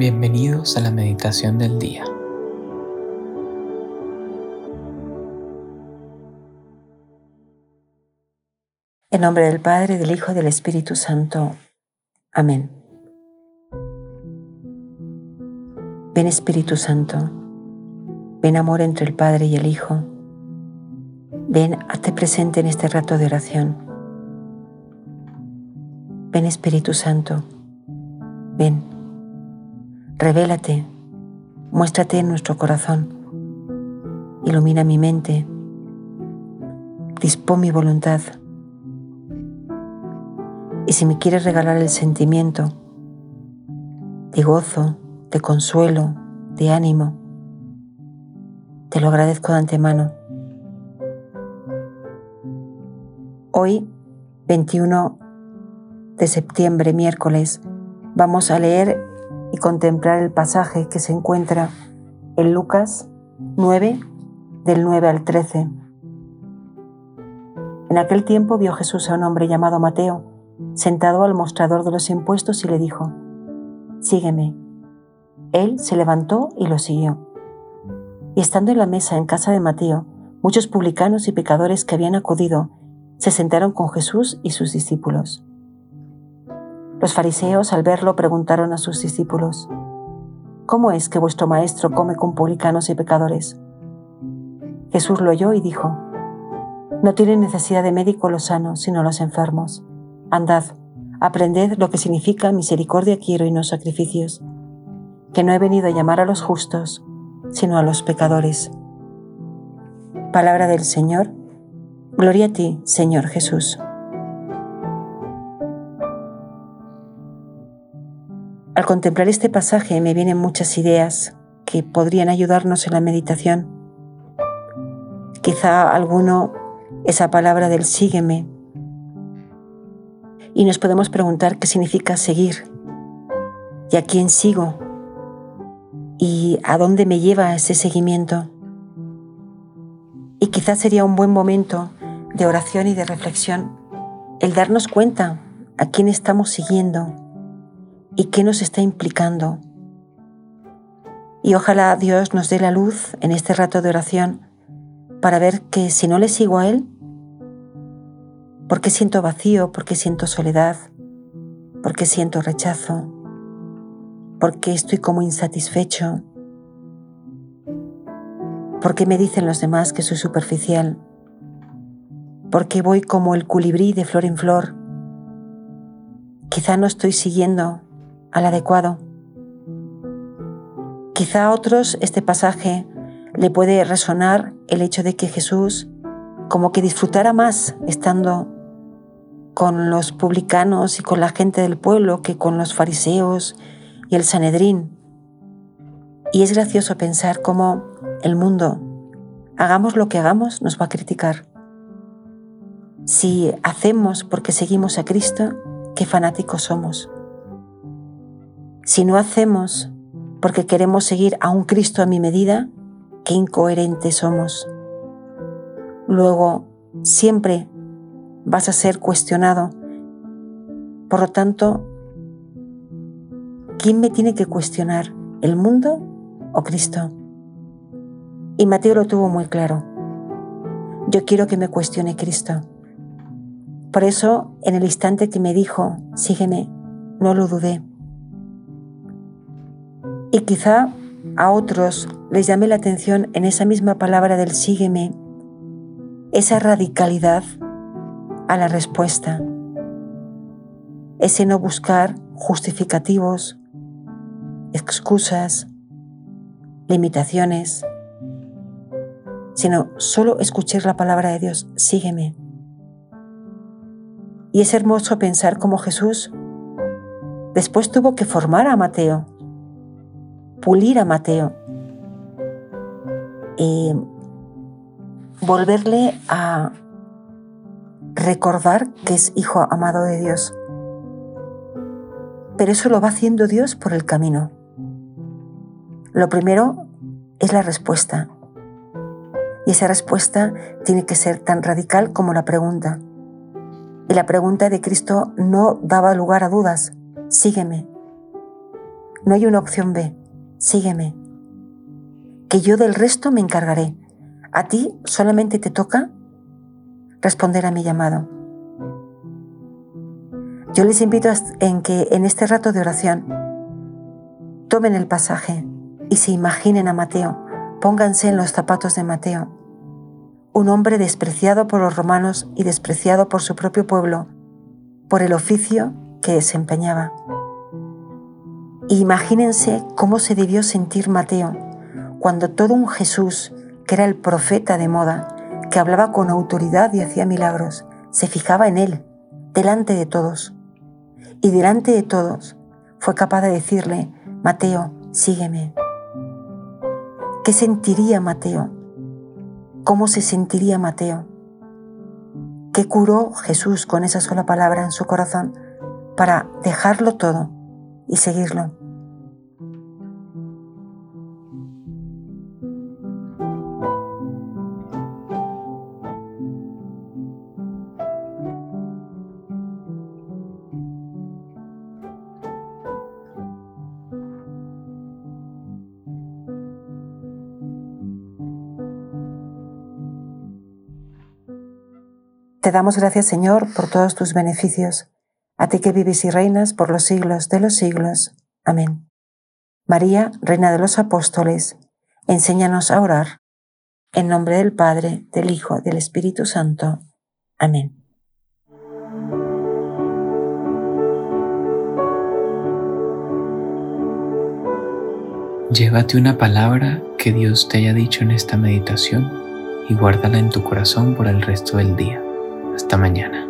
Bienvenidos a la meditación del día. En nombre del Padre, del Hijo y del Espíritu Santo. Amén. Ven Espíritu Santo, ven amor entre el Padre y el Hijo. Ven, hazte presente en este rato de oración. Ven Espíritu Santo, ven, revélate, muéstrate en nuestro corazón, ilumina mi mente, dispón mi voluntad. Y si me quieres regalar el sentimiento de gozo, de consuelo, de ánimo, te lo agradezco de antemano. Hoy, 21 de septiembre, miércoles, vamos a leer y contemplar el pasaje que se encuentra en Lucas 9, del 9 al 13. En aquel tiempo vio Jesús a un hombre llamado Mateo, sentado al mostrador de los impuestos y le dijo, Sígueme. Él se levantó y lo siguió. Y estando en la mesa en casa de Mateo, muchos publicanos y pecadores que habían acudido se sentaron con Jesús y sus discípulos. Los fariseos al verlo preguntaron a sus discípulos, ¿Cómo es que vuestro maestro come con publicanos y pecadores? Jesús lo oyó y dijo, No tienen necesidad de médico los sanos, sino los enfermos. Andad, aprended lo que significa misericordia quiero y no sacrificios, que no he venido a llamar a los justos, sino a los pecadores. Palabra del Señor, gloria a ti, Señor Jesús. Al contemplar este pasaje me vienen muchas ideas que podrían ayudarnos en la meditación. Quizá alguno esa palabra del sígueme. Y nos podemos preguntar qué significa seguir y a quién sigo y a dónde me lleva ese seguimiento. Y quizá sería un buen momento de oración y de reflexión el darnos cuenta a quién estamos siguiendo y qué nos está implicando. Y ojalá Dios nos dé la luz en este rato de oración para ver que si no le sigo a Él, ¿por qué siento vacío? ¿Por qué siento soledad? ¿Por qué siento rechazo? ¿Por qué estoy como insatisfecho? ¿Por qué me dicen los demás que soy superficial? ¿Por qué voy como el culibrí de flor en flor? Quizá no estoy siguiendo al adecuado. Quizá a otros este pasaje le puede resonar el hecho de que Jesús como que disfrutara más estando con los publicanos y con la gente del pueblo que con los fariseos y el Sanedrín. Y es gracioso pensar cómo el mundo, hagamos lo que hagamos, nos va a criticar. Si hacemos porque seguimos a Cristo, qué fanáticos somos. Si no hacemos porque queremos seguir a un Cristo a mi medida, qué incoherentes somos. Luego, siempre vas a ser cuestionado. Por lo tanto, ¿quién me tiene que cuestionar? ¿El mundo o Cristo? Y Mateo lo tuvo muy claro. Yo quiero que me cuestione Cristo. Por eso, en el instante que me dijo, sígueme, no lo dudé. Y quizá a otros les llame la atención en esa misma palabra del sígueme, esa radicalidad a la respuesta, ese no buscar justificativos, excusas, limitaciones, sino solo escuchar la palabra de Dios, sígueme. Y es hermoso pensar cómo Jesús después tuvo que formar a Mateo pulir a Mateo, y volverle a recordar que es hijo amado de Dios. Pero eso lo va haciendo Dios por el camino. Lo primero es la respuesta. Y esa respuesta tiene que ser tan radical como la pregunta. Y la pregunta de Cristo no daba lugar a dudas. Sígueme. No hay una opción B. Sígueme. Que yo del resto me encargaré. A ti solamente te toca responder a mi llamado. Yo les invito en que en este rato de oración tomen el pasaje y se imaginen a Mateo, pónganse en los zapatos de Mateo, un hombre despreciado por los romanos y despreciado por su propio pueblo, por el oficio que desempeñaba. Imagínense cómo se debió sentir Mateo cuando todo un Jesús, que era el profeta de moda, que hablaba con autoridad y hacía milagros, se fijaba en él, delante de todos. Y delante de todos fue capaz de decirle, Mateo, sígueme. ¿Qué sentiría Mateo? ¿Cómo se sentiría Mateo? ¿Qué curó Jesús con esa sola palabra en su corazón para dejarlo todo y seguirlo? Te damos gracias, Señor, por todos tus beneficios, a ti que vives y reinas por los siglos de los siglos. Amén. María, Reina de los Apóstoles, enséñanos a orar. En nombre del Padre, del Hijo, del Espíritu Santo. Amén. Llévate una palabra que Dios te haya dicho en esta meditación y guárdala en tu corazón por el resto del día. Hasta mañana.